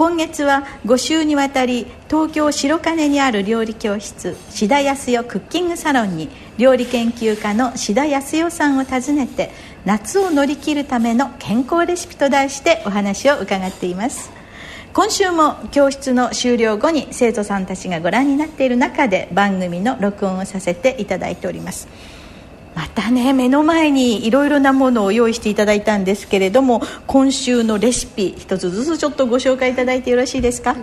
今月は5週にわたり東京白金にある料理教室志田康代クッキングサロンに料理研究家の志田康代さんを訪ねて夏を乗り切るための健康レシピと題してお話を伺っています。今週も教室の終了後に生徒さんたちがご覧になっている中で番組の録音をさせていただいております。またね目の前にいろいろなものを用意していただいたんですけれども今週のレシピ一つずつちょっとご紹介いただいてよろしいですか？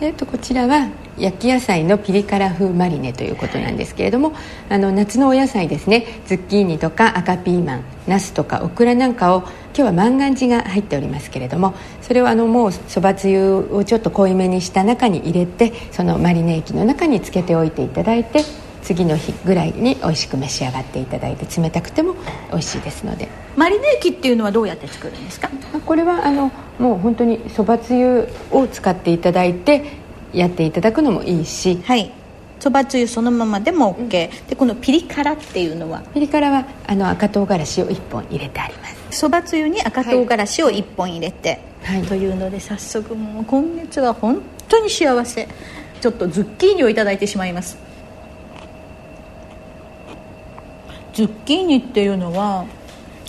えっと、こちらは焼き野菜のピリ辛風マリネということなんですけれどもあの夏のお野菜ですね。ズッキーニとか赤ピーマンナスとかオクラなんかを今日は万願寺が入っておりますけれどもそれをあのもうそばつゆをちょっと濃いめにした中に入れてそのマリネ液の中につけておいていただいて次の日ぐらいに美味しく召し上がっていただいて冷たくても美味しいですので。マリネ液っていうのはどうやって作るんですか？これはあのもう本当にそばつゆを使っていただいてやっていただくのもいいし。はい。そばつゆそのままでも OK、うん、でこのピリ辛っていうのは？ピリ辛はあの赤唐辛子を1本入れてあります。そばつゆに赤唐辛子を1本入れて、はい、というので早速もう今月は本当に幸せ。ちょっとズッキーニをいただいてしまいますズッキーニっていうのは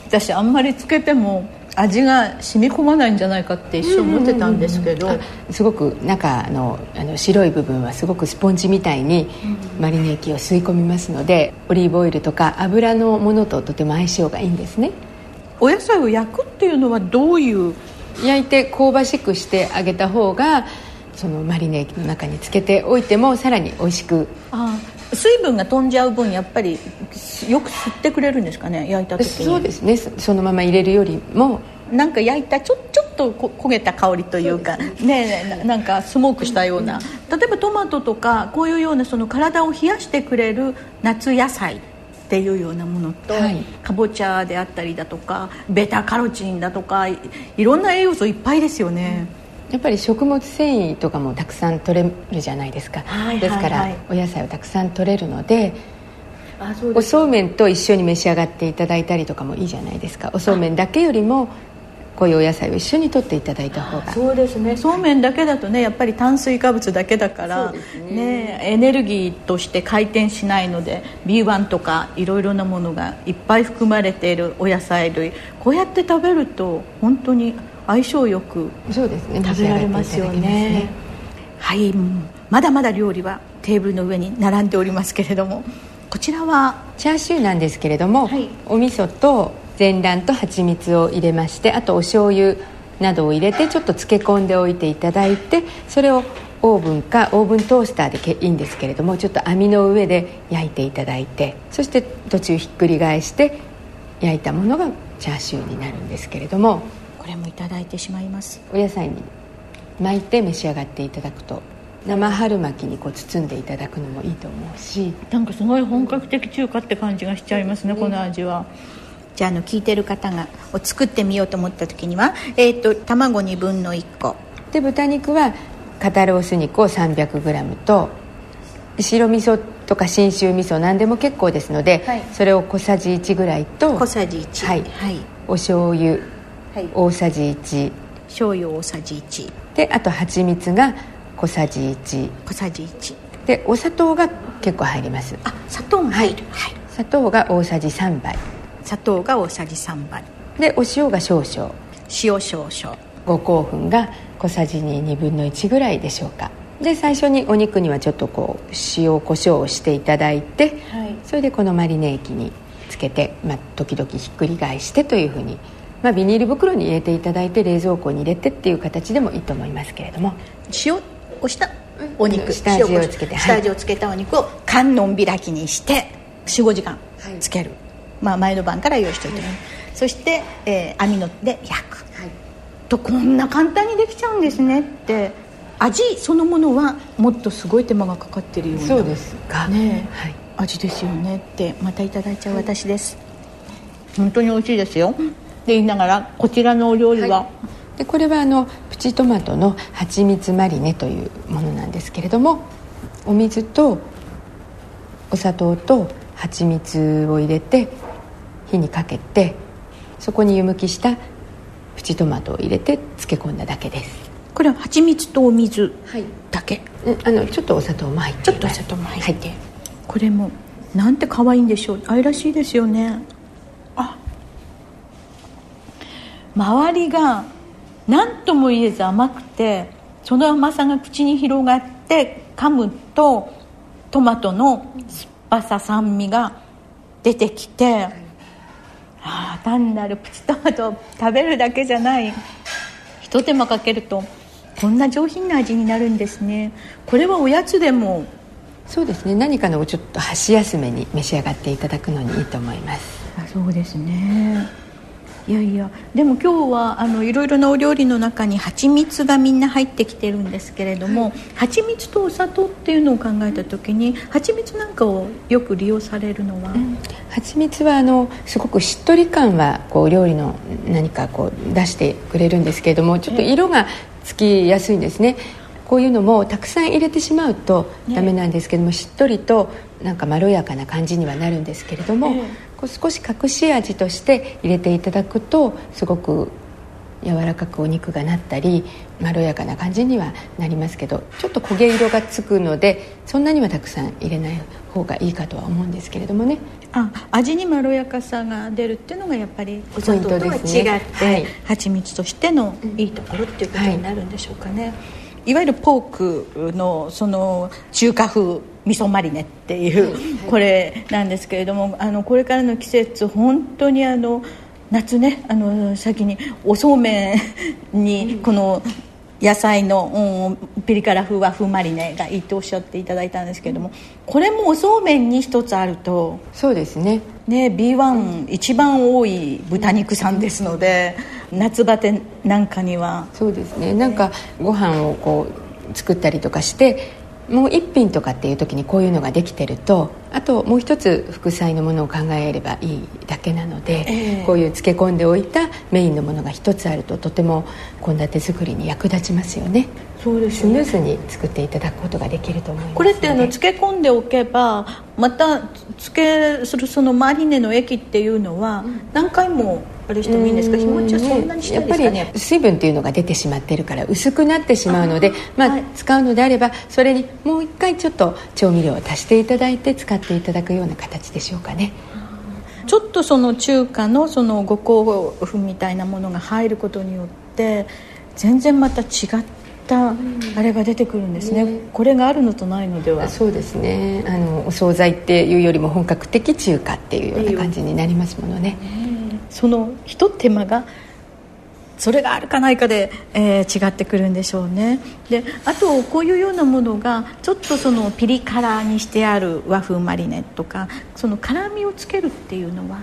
私あんまりつけても味が染み込まないんじゃないかって一瞬思ってたんですけど、うんうんうん、すごく中のあの白い部分はすごくスポンジみたいにマリネ液を吸い込みますのでオリーブオイルとか油のものととても相性がいいんですね。お野菜を焼くっていうのはどういう？焼いて香ばしくしてあげた方がそのマリネ液の中につけておいてもさらに美味しくあ水分が飛んじゃう分やっぱりよく吸ってくれるんですかね焼いた時に。そうですね。そのまま入れるよりも。なんか焼いたちょちょっと焦げた香りというかね。なんかスモークしたような。例えばトマトとかこういうようなその体を冷やしてくれる夏野菜っていうようなものと、はい、かぼちゃであったりだとかベタカロチンだとかいろんな栄養素いっぱいですよね、うんやっぱり食物繊維とかもたくさん取れるじゃないですか、はいはいはい、ですからお野菜をたくさん取れるのでおそうめんと一緒に召し上がっていただいたりとかもいいじゃないですか。おそうめんだけよりもこういうお野菜を一緒に取っていただいた方が。そうですね。そうめんだけだとねやっぱり炭水化物だけだからね、ね、エネルギーとして回転しないので B1 とかいろいろなものがいっぱい含まれているお野菜類。こうやって食べると本当に相性よくそうですね。食べられますよね、ね、はい。まだまだ料理はテーブルの上に並んでおりますけれども。こちらはチャーシューなんですけれども、はい、お味噌と全卵と蜂蜜を入れましてあとお醤油などを入れてちょっと漬け込んでおいていただいてそれをオーブンかオーブントースターでいいんですけれどもちょっと網の上で焼いていただいてそして途中ひっくり返して焼いたものがチャーシューになるんですけれどもこれもいただいてしまいます。お野菜に巻いて召し上がっていただくと生春巻きにこう包んでいただくのもいいと思うし。なんかすごい本格的中華って感じがしちゃいますね、この味は。じゃああの聞いてる方がを作ってみようと思った時には、えーと、卵2分の1個。で豚肉は肩ロース肉を 300g と白味噌とか信州味噌何でも結構ですので、はい、それを小さじ1ぐらいと小さじ1はい、はい、お醤油大さじ1醤油大さじ1であと蜂蜜が小さじ1小さじ1でお砂糖が結構入ります。あ砂糖が入る、はい、砂糖が大さじ3杯。砂糖が大さじ3杯。でお塩が少々。塩少々。五香粉が小さじ2 2分の1ぐらいでしょうか。で最初にお肉にはちょっとこう塩コショウをしていただいて、はい、それでこのマリネ液につけて、まあ、時々ひっくり返してというふうにまあ、ビニール袋に入れていただいて冷蔵庫に入れてっていう形でもいいと思いますけれども。塩をしたお肉下味をつけて下味をつけたお肉を観音開きにして45時間。つける、はい、まあ、前の晩から用意しておいて、はい、そして、えー、網ので焼く、はい、とこんな簡単にできちゃうんですねって。味そのものはもっとすごい手間がかかってるようなそうですか。ね、はい、味ですよねってまたいただいちゃう私です、はい、本当に美味しいですよ、で言いながらこちらのお料理は、はい、でこれはあのプチトマトの蜂蜜マリネというものなんですけれどもお水とお砂糖と蜂蜜を入れて火にかけてそこに湯むきしたプチトマトを入れて漬け込んだだけです。これは蜂蜜とお水だけ、はい、あのちょっとお砂糖も入ってちょっとお砂糖も入って、これもなんて可愛いんでしょう。愛らしいですよねあ周りが何とも言えず甘くてその甘さが口に広がって噛むとトマトの酸っぱさ酸味が出てきてああ単なるプチトマトを食べるだけじゃない。ひと手間かけるとこんな上品な味になるんですね。これはおやつでも。そうですね。何かのちょっと箸休めに召し上がっていただくのにいいと思います。あそうですねいやいや。でも今日はあのいろいろなお料理の中に蜂蜜がみんな入ってきてるんですけれども、はい、蜂蜜とお砂糖っていうのを考えた時に蜂蜜なんかをよく利用されるのは、うん、蜂蜜はあのすごくしっとり感はこう料理の何かこう出してくれるんですけれどもちょっと色がつきやすいんですね。こういうのもたくさん入れてしまうとダメなんですけども、ね、しっとりとなんかまろやかな感じにはなるんですけれども、少し隠し味として入れていただくとすごく柔らかくお肉がなったりまろやかな感じにはなりますけどちょっと焦げ色がつくのでそんなにはたくさん入れない方がいいかとは思うんですけれどもね。あ味にまろやかさが出るっていうのがやっぱりお砂糖とは違って、ねはい、蜂蜜としてのいいところっていうことになるんでしょうかね、はいいわゆるポークのその中華風味噌マリネっていうこれなんですけれどもあのこれからの季節本当にあの夏ねあの先におそうめんにこの野菜の、うん、ピリ辛風和風マリネがいいとおっしゃっていただいたんですけれどもこれもおそうめんに一つあるとそうですね。ね B1 一番多い豚肉さんですので夏バテなんかには。そうですね。なんかご飯をこう作ったりとかしてもう一品とかっていう時にこういうのができてるとあともう一つ副菜のものを考えればいいだけなので、えー、こういう漬け込んでおいたメインのものが一つあるととても献立作りに役立ちますよね。そうですね。スムーズに作っていただくことができると思いますこれってあの漬け込んでおけばまた漬けするそのマリネの液っていうのは何回もあれしてもいいんですか？日持ちはそんなにしたいですかね？やっぱり水分っていうのが出てしまってるから薄くなってしまうのでまあ、はい、使うのであればそれにもう一回ちょっと調味料を足していただいて使っていただくような形でしょうかね。ちょっとその中華のその五香粉みたいなものが入ることによって全然また違ったあれが出てくるんですね、ね、これがあるのとないのでは。そうですね。あのお惣菜っていうよりも本格的中華っていうような感じになりますものね、そのひと手間がそれがあるかないかで、えー、違ってくるんでしょうね。であとこういうようなものがちょっとそのピリ辛にしてある和風マリネとかその辛みをつけるっていうのは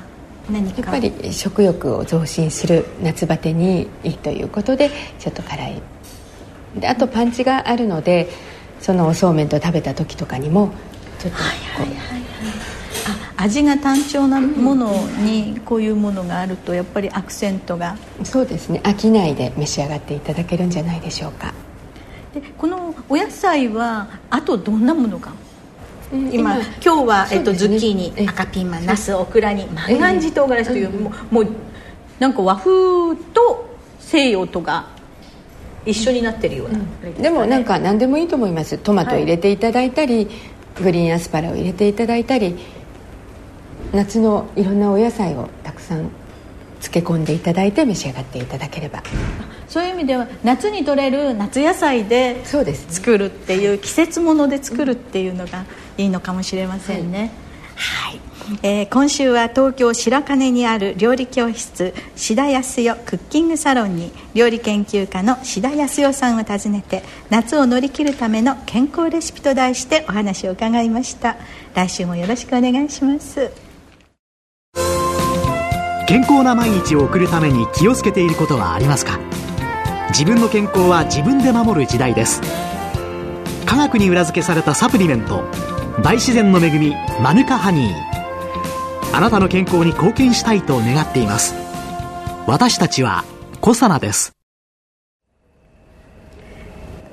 何か？やっぱり食欲を増進する夏バテにいいということでちょっと辛い。であとパンチがあるのでそのおそうめんと食べた時とかにもちょっとこう、はいはいはい味が単調なものにこういうものがあるとやっぱりアクセントが。そうですね。飽きないで召し上がっていただけるんじゃないでしょうか。でこのお野菜はあとどんなものが？今今日は、ね、えっと、ズッキーニ赤ピーマンナスオクラに万願寺唐辛子という、もうもうなんか和風と西洋とが一緒になってるような、うん、でもなんか何でもいいと思います。トマト入れていただいたり、はい、グリーンアスパラを入れていただいたり夏のいろんなお野菜をたくさん漬け込んでいただいて召し上がっていただければ。そういう意味では夏に取れる夏野菜で作るっていう、季節もので作るっていうのがいいのかもしれませんね、はい、はい。えー、今週は東京白金にある料理教室志田康代クッキングサロンに料理研究家の志田康代さんを訪ねて夏を乗り切るための健康レシピと題してお話を伺いました。来週もよろしくお願いします健康な毎日を送るために気をつけていることはありますか？自分の健康は自分で守る時代です。科学に裏付けされたサプリメント大自然の恵みマヌカハニー。あなたの健康に貢献したいと願っています。私たちはコサナです。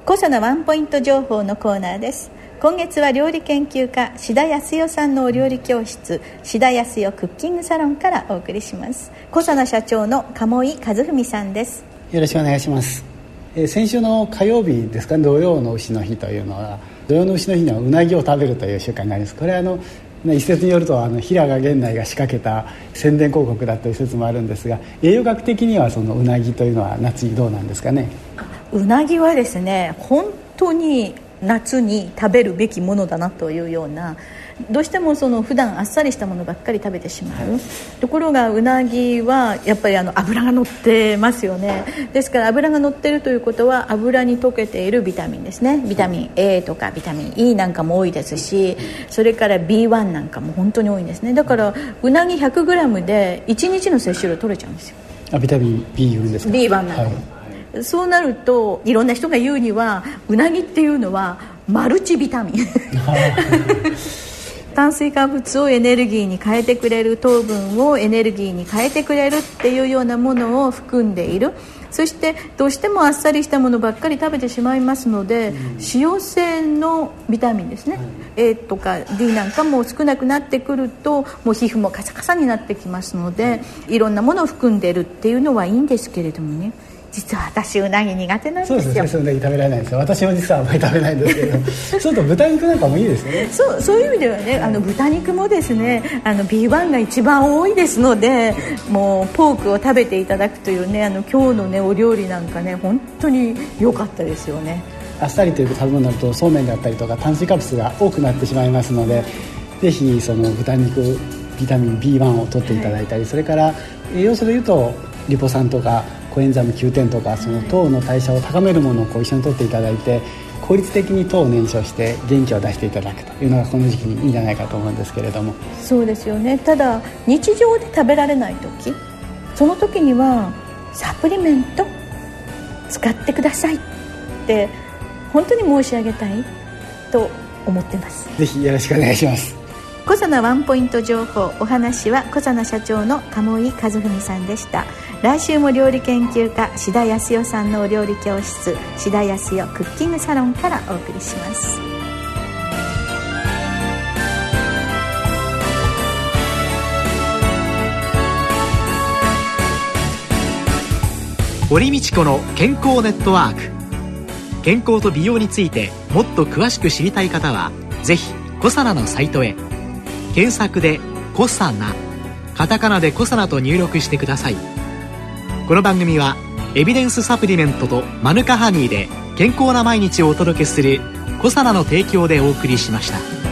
コサナワンポイント情報のコーナーです。今月は料理研究家志田康代さんのお料理教室志田康代クッキングサロンからお送りします。小佐奈社長の鴨井和文さんです。よろしくお願いします、えー、先週の火曜日ですか土曜の牛の日というのは土曜の牛の日にはうなぎを食べるという習慣があります。これはあの一説によるとあの平賀源内が仕掛けた宣伝広告だという説もあるんですが栄養学的にはそのうなぎというのは夏にどうなんですかね？うなぎはですね本当に夏に食べるべきものだなというようなどうしてもその普段あっさりしたものばっかり食べてしまう。ところがうなぎはやっぱりあの油が乗ってますよね。ですから油が乗ってるということは油に溶けているビタミンですね。ビタミン A とかビタミン E なんかも多いですしそれから B1 なんかも本当に多いんですね。だからうなぎ 100g で1日の摂取量取れちゃうんですよ。あビタミン B 群ですか？B1 なんか、はいそうなるといろんな人が言うにはうなぎっていうのはマルチビタミン。炭水化物をエネルギーに変えてくれる糖分をエネルギーに変えてくれるっていうようなものを含んでいる。そしてどうしてもあっさりしたものばっかり食べてしまいますので、脂溶性のビタミンですね、A とか D なんかも少なくなってくるともう皮膚もカサカサになってきますのでいろんなものを含んでるっていうのはいいんですけれどもね実は私うなぎ苦手なんですよ。そうですね。うなぎ食べられないです私も実はあまり食べないんですけど。ちょっと豚肉なんかもいいですね。そうそういう意味ではねあの豚肉もですねあの B1 が一番多いですのでもうポークを食べていただくというねあの今日のねお料理なんかね本当に良かったですよね。あっさりという食べ物になるとそうめんだったりとか炭水化物が多くなってしまいますのでぜひその豚肉ビタミン B1 を取っていただいたり、はい、それから栄養素でいうとリポ酸とかコエンザム9点とかその糖の代謝を高めるものをこう一緒に取っていただいて効率的に糖を燃焼して元気を出していただくというのがこの時期にいいんじゃないかと思うんですけれども。そうですよね。ただ日常で食べられない時その時にはサプリメント使ってくださいって本当に申し上げたいと思ってます。ぜひよろしくお願いします小佐ワンポイント情報お話は小佐社長の鴨井和文さんでした。来週も料理研究家志田康代さんのお料理教室志田康代クッキングサロンからお送りします。堀道子の健康ネットワーク。健康と美容についてもっと詳しく知りたい方はぜひコサナのサイトへ。検索で「コサナ」カタカナで「コサナ」と入力してくださいこの番組はエビデンスサプリメントとマヌカハニーで健康な毎日をお届けする「コサナの提供」でお送りしました。